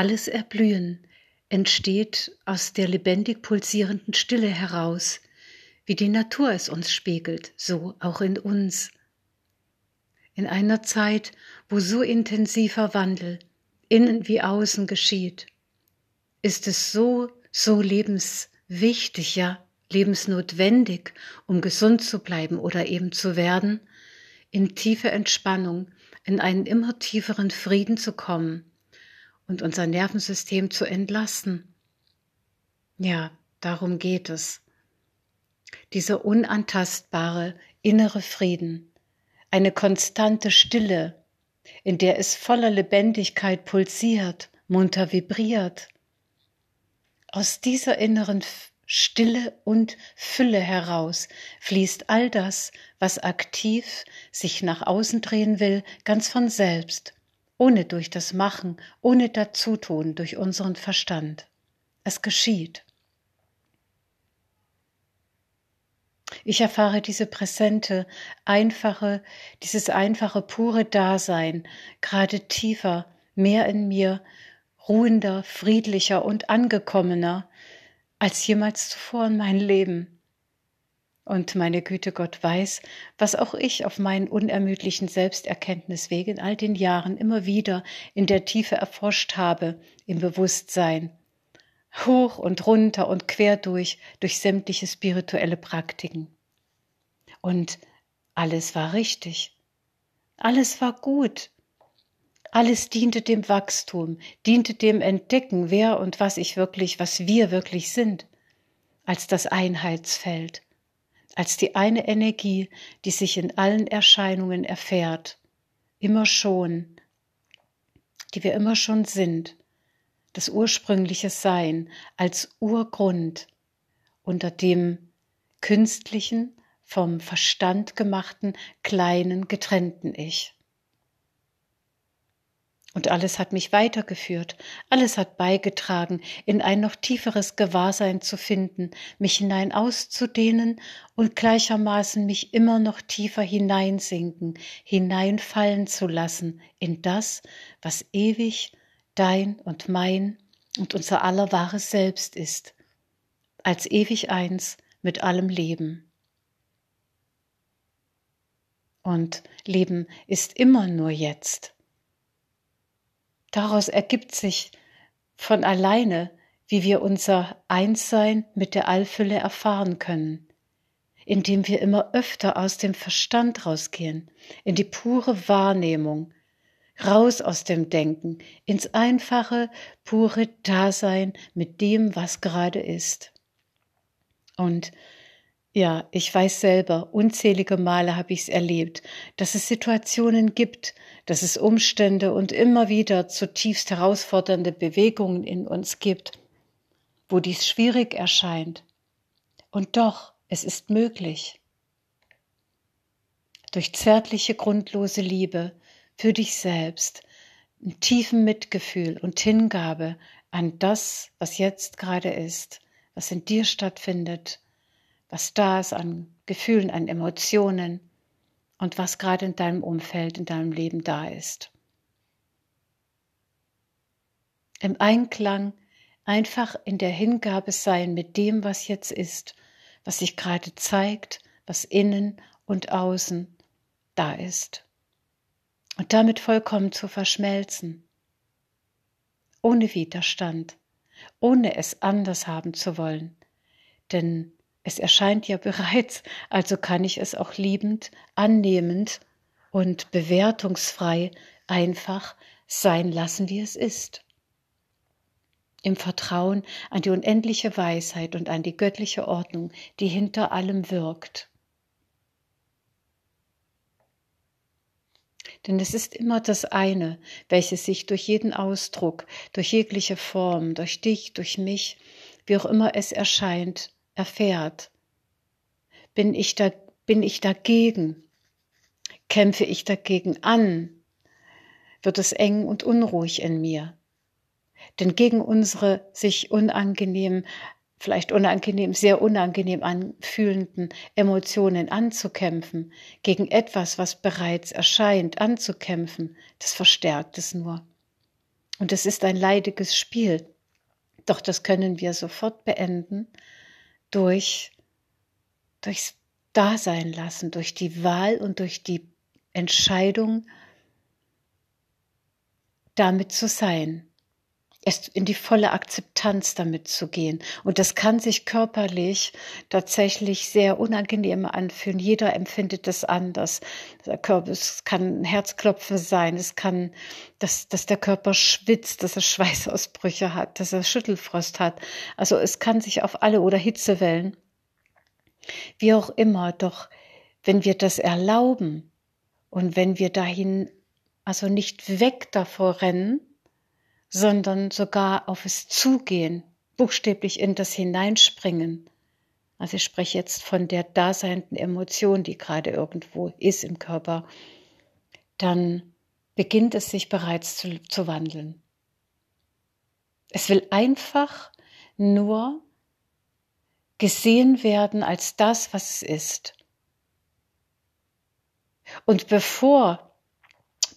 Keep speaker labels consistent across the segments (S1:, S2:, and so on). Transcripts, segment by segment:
S1: Alles Erblühen entsteht aus der lebendig pulsierenden Stille heraus, wie die Natur es uns spiegelt, so auch in uns. In einer Zeit, wo so intensiver Wandel innen wie außen geschieht, ist es so, so lebenswichtig, ja, lebensnotwendig, um gesund zu bleiben oder eben zu werden, in tiefe Entspannung, in einen immer tieferen Frieden zu kommen und unser Nervensystem zu entlasten. Ja, darum geht es. Dieser unantastbare innere Frieden, eine konstante Stille, in der es voller Lebendigkeit pulsiert, munter vibriert. Aus dieser inneren Stille und Fülle heraus fließt all das, was aktiv sich nach außen drehen will, ganz von selbst ohne durch das Machen, ohne Dazutun, durch unseren Verstand. Es geschieht. Ich erfahre diese präsente, einfache, dieses einfache, pure Dasein, gerade tiefer, mehr in mir, ruhender, friedlicher und angekommener als jemals zuvor in meinem Leben. Und meine Güte, Gott weiß, was auch ich auf meinen unermüdlichen Selbsterkenntnisweg in all den Jahren immer wieder in der Tiefe erforscht habe, im Bewusstsein. Hoch und runter und quer durch, durch sämtliche spirituelle Praktiken. Und alles war richtig. Alles war gut. Alles diente dem Wachstum, diente dem Entdecken, wer und was ich wirklich, was wir wirklich sind, als das Einheitsfeld als die eine Energie, die sich in allen Erscheinungen erfährt, immer schon, die wir immer schon sind, das ursprüngliche Sein als Urgrund unter dem künstlichen, vom Verstand gemachten, kleinen, getrennten Ich. Und alles hat mich weitergeführt, alles hat beigetragen, in ein noch tieferes Gewahrsein zu finden, mich hinein auszudehnen und gleichermaßen mich immer noch tiefer hineinsinken, hineinfallen zu lassen in das, was ewig dein und mein und unser aller wahres Selbst ist, als ewig eins mit allem Leben. Und Leben ist immer nur jetzt Daraus ergibt sich von alleine, wie wir unser Einssein mit der Allfülle erfahren können, indem wir immer öfter aus dem Verstand rausgehen, in die pure Wahrnehmung, raus aus dem Denken, ins einfache, pure Dasein mit dem, was gerade ist. Und ja, ich weiß selber, unzählige Male habe ich es erlebt, dass es Situationen gibt, dass es Umstände und immer wieder zutiefst herausfordernde Bewegungen in uns gibt, wo dies schwierig erscheint. Und doch, es ist möglich. Durch zärtliche, grundlose Liebe für dich selbst, in tiefem Mitgefühl und Hingabe an das, was jetzt gerade ist, was in dir stattfindet, was da ist an Gefühlen, an Emotionen und was gerade in deinem Umfeld, in deinem Leben da ist. Im Einklang einfach in der Hingabe sein mit dem, was jetzt ist, was sich gerade zeigt, was innen und außen da ist. Und damit vollkommen zu verschmelzen, ohne Widerstand, ohne es anders haben zu wollen. Denn es erscheint ja bereits, also kann ich es auch liebend, annehmend und bewertungsfrei einfach sein lassen, wie es ist. Im Vertrauen an die unendliche Weisheit und an die göttliche Ordnung, die hinter allem wirkt. Denn es ist immer das eine, welches sich durch jeden Ausdruck, durch jegliche Form, durch dich, durch mich, wie auch immer es erscheint, erfährt. Bin ich, da, bin ich dagegen? Kämpfe ich dagegen an? Wird es eng und unruhig in mir? Denn gegen unsere sich unangenehm, vielleicht unangenehm, sehr unangenehm anfühlenden Emotionen anzukämpfen, gegen etwas, was bereits erscheint, anzukämpfen, das verstärkt es nur. Und es ist ein leidiges Spiel. Doch das können wir sofort beenden durch, durchs Dasein lassen, durch die Wahl und durch die Entscheidung, damit zu sein es in die volle Akzeptanz damit zu gehen. Und das kann sich körperlich tatsächlich sehr unangenehm anfühlen. Jeder empfindet das anders. Es kann Herzklopfen sein, es kann, dass, dass der Körper schwitzt, dass er Schweißausbrüche hat, dass er Schüttelfrost hat. Also es kann sich auf alle oder Hitzewellen. Wie auch immer, doch wenn wir das erlauben und wenn wir dahin also nicht weg davor rennen, sondern sogar auf es zugehen, buchstäblich in das hineinspringen. Also ich spreche jetzt von der daseinenden Emotion, die gerade irgendwo ist im Körper, dann beginnt es sich bereits zu, zu wandeln. Es will einfach nur gesehen werden als das, was es ist. Und bevor,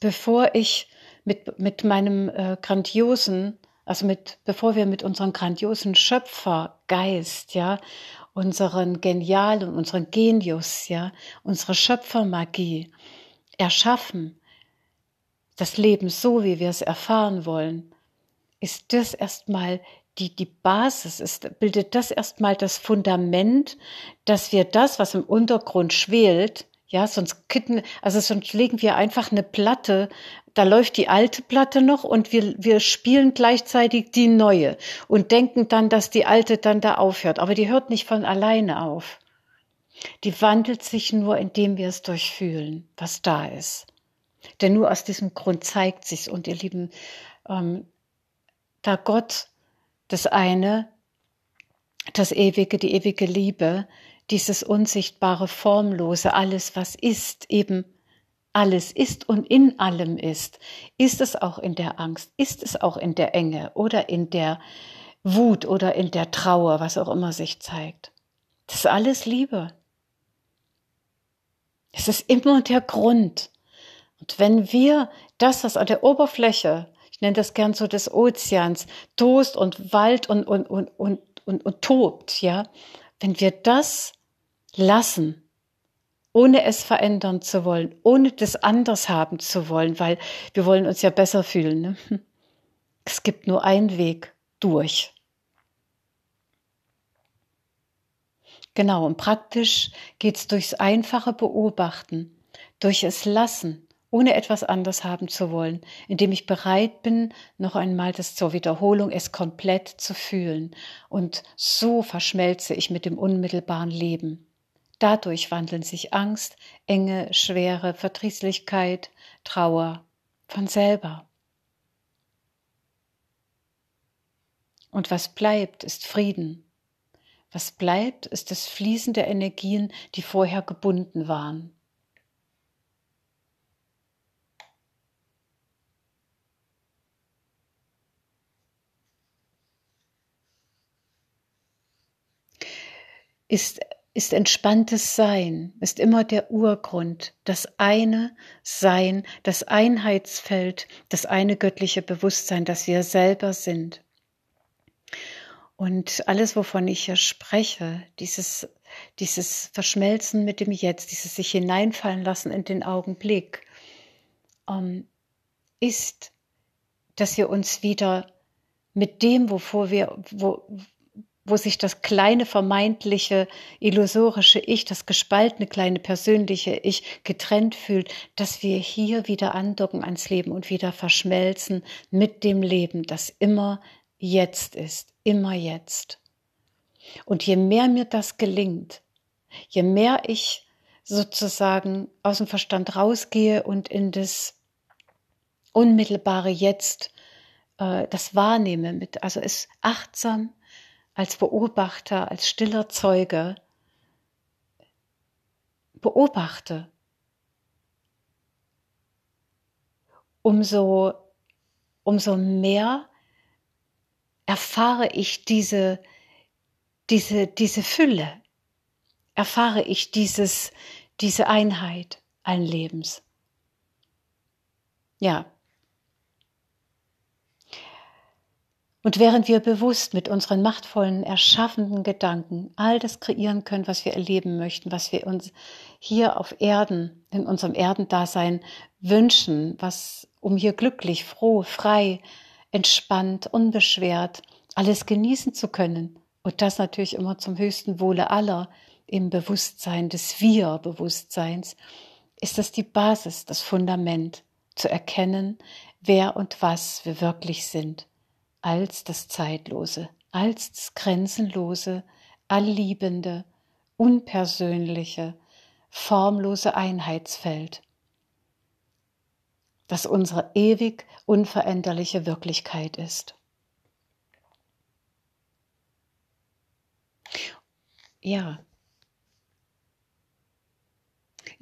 S1: bevor ich mit, mit meinem äh, grandiosen, also mit, bevor wir mit unserem grandiosen Schöpfergeist, ja, unseren genialen, unseren Genius, ja, unsere Schöpfermagie erschaffen, das Leben so, wie wir es erfahren wollen, ist das erstmal die, die Basis, ist, bildet das erstmal das Fundament, dass wir das, was im Untergrund schwelt, ja, sonst kitten, also sonst legen wir einfach eine Platte, da läuft die alte Platte noch und wir, wir spielen gleichzeitig die neue und denken dann, dass die alte dann da aufhört. Aber die hört nicht von alleine auf. Die wandelt sich nur, indem wir es durchfühlen, was da ist. Denn nur aus diesem Grund zeigt sich's. Und ihr Lieben, ähm, da Gott das eine, das ewige, die ewige Liebe, dieses unsichtbare, formlose, alles, was ist, eben alles ist und in allem ist. Ist es auch in der Angst? Ist es auch in der Enge oder in der Wut oder in der Trauer, was auch immer sich zeigt? Das ist alles Liebe. Es ist immer der Grund. Und wenn wir das, was an der Oberfläche, ich nenne das gern so des Ozeans, tost und Wald und, und, und, und, und, und tobt, ja, wenn wir das lassen, ohne es verändern zu wollen, ohne das anders haben zu wollen, weil wir wollen uns ja besser fühlen. Ne? Es gibt nur einen Weg durch. Genau, und praktisch geht es durchs einfache Beobachten, durch es Lassen, ohne etwas anders haben zu wollen, indem ich bereit bin, noch einmal das zur Wiederholung, es komplett zu fühlen. Und so verschmelze ich mit dem unmittelbaren Leben. Dadurch wandeln sich Angst, Enge, Schwere, Verdrießlichkeit, Trauer von selber. Und was bleibt, ist Frieden. Was bleibt, ist das Fließen der Energien, die vorher gebunden waren. ist, ist entspanntes Sein, ist immer der Urgrund, das eine Sein, das Einheitsfeld, das eine göttliche Bewusstsein, das wir selber sind. Und alles, wovon ich hier spreche, dieses, dieses Verschmelzen mit dem Jetzt, dieses sich hineinfallen lassen in den Augenblick, ähm, ist, dass wir uns wieder mit dem, wovor wir, wo, wo sich das kleine vermeintliche illusorische Ich, das gespaltene kleine persönliche Ich getrennt fühlt, dass wir hier wieder andocken ans Leben und wieder verschmelzen mit dem Leben, das immer jetzt ist, immer jetzt. Und je mehr mir das gelingt, je mehr ich sozusagen aus dem Verstand rausgehe und in das unmittelbare Jetzt äh, das wahrnehme, mit, also es achtsam als Beobachter, als stiller Zeuge beobachte, umso, umso mehr erfahre ich diese, diese, diese Fülle, erfahre ich dieses, diese Einheit allen Lebens. Ja. Und während wir bewusst mit unseren machtvollen, erschaffenden Gedanken all das kreieren können, was wir erleben möchten, was wir uns hier auf Erden, in unserem Erdendasein wünschen, was um hier glücklich, froh, frei, entspannt, unbeschwert, alles genießen zu können. Und das natürlich immer zum höchsten Wohle aller im Bewusstsein des Wir-Bewusstseins, ist das die Basis, das Fundament, zu erkennen, wer und was wir wirklich sind als das Zeitlose, als das Grenzenlose, allliebende, unpersönliche, formlose Einheitsfeld, das unsere ewig unveränderliche Wirklichkeit ist. Ja,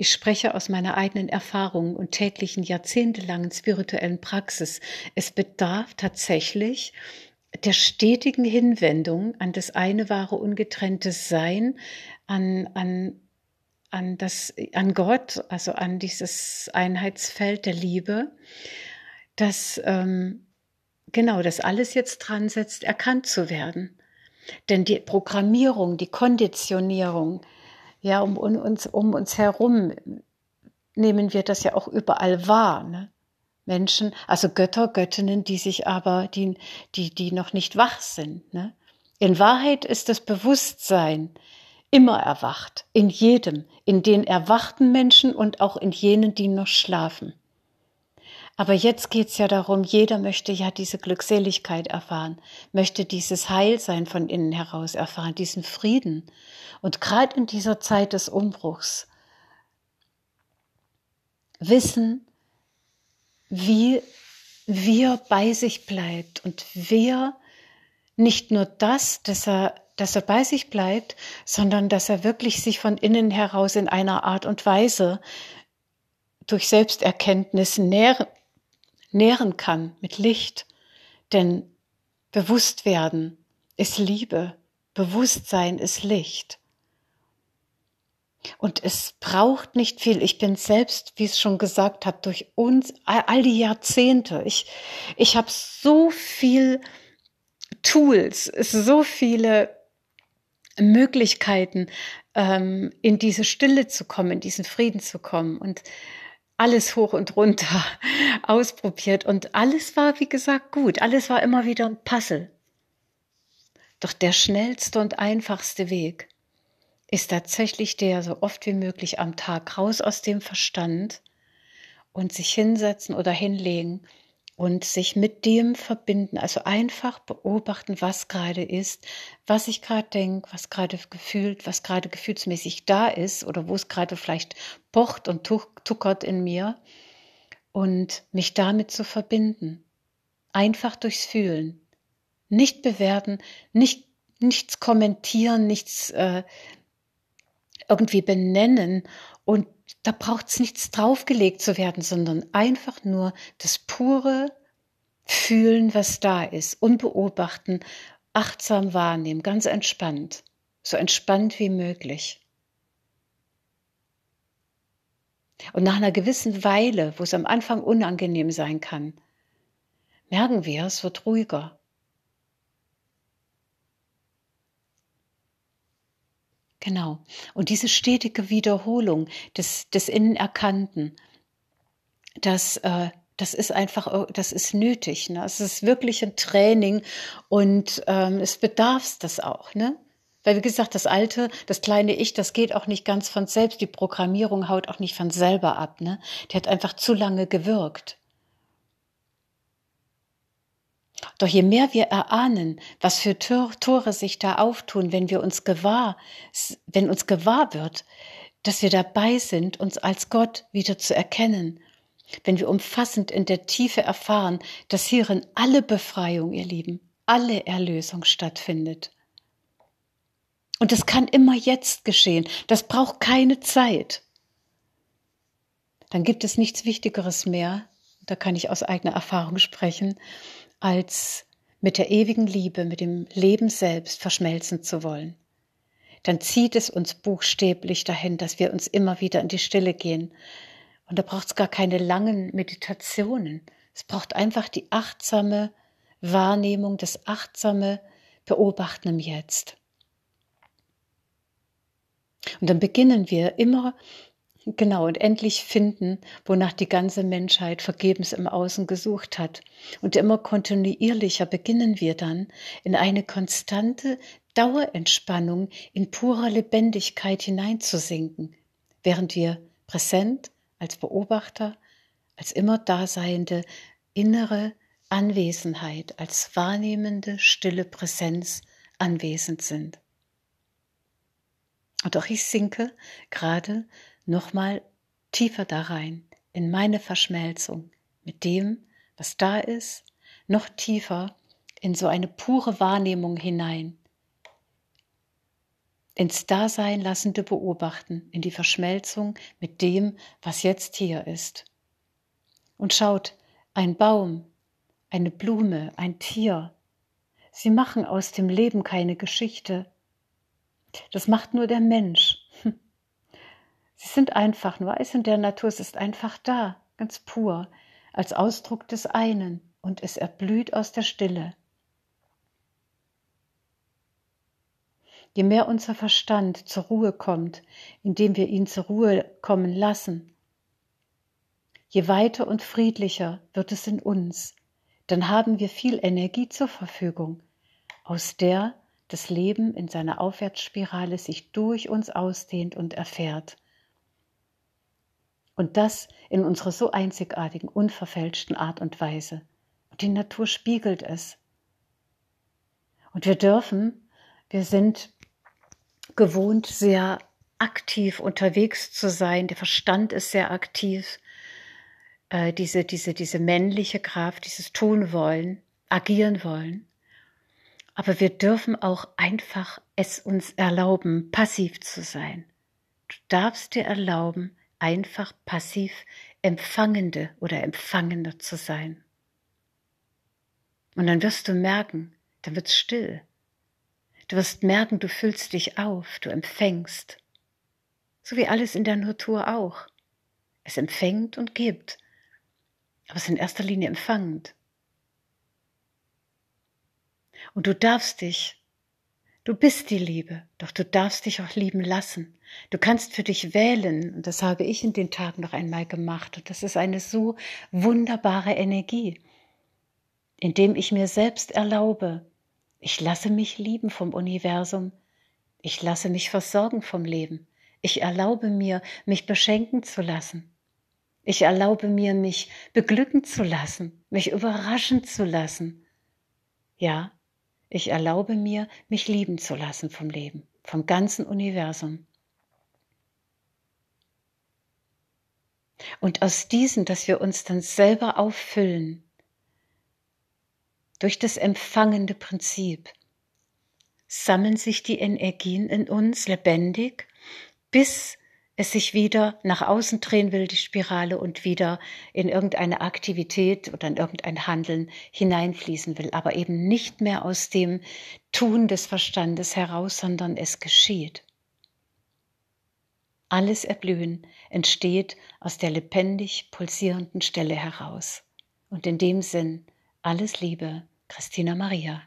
S1: ich spreche aus meiner eigenen Erfahrung und täglichen jahrzehntelangen spirituellen Praxis. Es bedarf tatsächlich der stetigen Hinwendung an das eine wahre ungetrennte Sein, an, an, an, das, an Gott, also an dieses Einheitsfeld der Liebe, dass ähm, genau das alles jetzt dran setzt, erkannt zu werden. Denn die Programmierung, die Konditionierung, ja, um, um, uns, um uns herum nehmen wir das ja auch überall wahr. Ne? Menschen, also Götter, Göttinnen, die sich aber, die, die, die noch nicht wach sind. Ne? In Wahrheit ist das Bewusstsein immer erwacht, in jedem, in den erwachten Menschen und auch in jenen, die noch schlafen. Aber jetzt geht's ja darum, jeder möchte ja diese Glückseligkeit erfahren, möchte dieses Heilsein von innen heraus erfahren, diesen Frieden. Und gerade in dieser Zeit des Umbruchs wissen, wie wir bei sich bleibt und wer nicht nur das, dass er, dass er bei sich bleibt, sondern dass er wirklich sich von innen heraus in einer Art und Weise durch Selbsterkenntnis nähren, nähren kann mit Licht. Denn Bewusstwerden ist Liebe, Bewusstsein ist Licht. Und es braucht nicht viel. Ich bin selbst, wie es schon gesagt habe, durch uns all die Jahrzehnte. Ich, ich habe so viel Tools, so viele Möglichkeiten, ähm, in diese Stille zu kommen, in diesen Frieden zu kommen und alles hoch und runter ausprobiert und alles war, wie gesagt, gut. Alles war immer wieder ein Puzzle. Doch der schnellste und einfachste Weg ist tatsächlich der, so oft wie möglich am Tag raus aus dem Verstand und sich hinsetzen oder hinlegen und sich mit dem verbinden. Also einfach beobachten, was gerade ist, was ich gerade denke, was gerade gefühlt, was gerade gefühlsmäßig da ist oder wo es gerade vielleicht pocht und tuckert in mir und mich damit zu verbinden. Einfach durchs Fühlen. Nicht bewerten, nicht, nichts kommentieren, nichts äh, irgendwie benennen und da braucht es nichts draufgelegt zu werden, sondern einfach nur das pure Fühlen, was da ist und beobachten, achtsam wahrnehmen, ganz entspannt, so entspannt wie möglich. Und nach einer gewissen Weile, wo es am Anfang unangenehm sein kann, merken wir, es wird ruhiger. Genau. Und diese stetige Wiederholung des, des Innenerkannten, das, äh, das ist einfach, äh, das ist nötig. Ne? Es ist wirklich ein Training und ähm, es bedarf das auch. Ne? Weil, wie gesagt, das alte, das kleine Ich, das geht auch nicht ganz von selbst. Die Programmierung haut auch nicht von selber ab. Ne? Die hat einfach zu lange gewirkt. Doch je mehr wir erahnen, was für Tore sich da auftun, wenn wir uns gewahr, wenn uns gewahr wird, dass wir dabei sind, uns als Gott wieder zu erkennen, wenn wir umfassend in der Tiefe erfahren, dass hierin alle Befreiung, ihr Lieben, alle Erlösung stattfindet. Und das kann immer jetzt geschehen. Das braucht keine Zeit. Dann gibt es nichts Wichtigeres mehr, da kann ich aus eigener Erfahrung sprechen, als mit der ewigen Liebe, mit dem Leben selbst verschmelzen zu wollen. Dann zieht es uns buchstäblich dahin, dass wir uns immer wieder in die Stille gehen. Und da braucht es gar keine langen Meditationen. Es braucht einfach die achtsame Wahrnehmung, das achtsame Beobachten im Jetzt. Und dann beginnen wir immer Genau, und endlich finden, wonach die ganze Menschheit vergebens im Außen gesucht hat. Und immer kontinuierlicher beginnen wir dann in eine konstante Dauerentspannung, in purer Lebendigkeit hineinzusinken, während wir präsent als Beobachter, als immer daseiende innere Anwesenheit, als wahrnehmende stille Präsenz anwesend sind. Und auch ich sinke gerade nochmal tiefer da rein, in meine Verschmelzung mit dem, was da ist, noch tiefer in so eine pure Wahrnehmung hinein, ins Dasein lassende Beobachten, in die Verschmelzung mit dem, was jetzt hier ist. Und schaut, ein Baum, eine Blume, ein Tier, sie machen aus dem Leben keine Geschichte. Das macht nur der Mensch. Sie sind einfach nur Eis in der Natur, es ist einfach da, ganz pur, als Ausdruck des einen und es erblüht aus der Stille. Je mehr unser Verstand zur Ruhe kommt, indem wir ihn zur Ruhe kommen lassen, je weiter und friedlicher wird es in uns, dann haben wir viel Energie zur Verfügung, aus der das Leben in seiner Aufwärtsspirale sich durch uns ausdehnt und erfährt. Und das in unserer so einzigartigen, unverfälschten Art und Weise. Und die Natur spiegelt es. Und wir dürfen, wir sind gewohnt, sehr aktiv unterwegs zu sein. Der Verstand ist sehr aktiv. Äh, diese, diese, diese männliche Kraft, dieses Tun wollen, agieren wollen. Aber wir dürfen auch einfach es uns erlauben, passiv zu sein. Du darfst dir erlauben, einfach passiv Empfangende oder Empfangender zu sein. Und dann wirst du merken, dann wird's still. Du wirst merken, du füllst dich auf, du empfängst. So wie alles in der Natur auch. Es empfängt und gibt, aber es ist in erster Linie empfangend. Und du darfst dich Du bist die Liebe, doch du darfst dich auch lieben lassen. Du kannst für dich wählen, und das habe ich in den Tagen noch einmal gemacht, und das ist eine so wunderbare Energie, indem ich mir selbst erlaube, ich lasse mich lieben vom Universum, ich lasse mich versorgen vom Leben, ich erlaube mir, mich beschenken zu lassen. Ich erlaube mir, mich beglücken zu lassen, mich überraschen zu lassen. Ja, ich erlaube mir, mich lieben zu lassen vom Leben, vom ganzen Universum. Und aus diesen, dass wir uns dann selber auffüllen, durch das empfangende Prinzip, sammeln sich die Energien in uns lebendig, bis es sich wieder nach außen drehen will, die Spirale, und wieder in irgendeine Aktivität oder in irgendein Handeln hineinfließen will, aber eben nicht mehr aus dem Tun des Verstandes heraus, sondern es geschieht. Alles Erblühen entsteht aus der lebendig pulsierenden Stelle heraus. Und in dem Sinn alles Liebe, Christina Maria.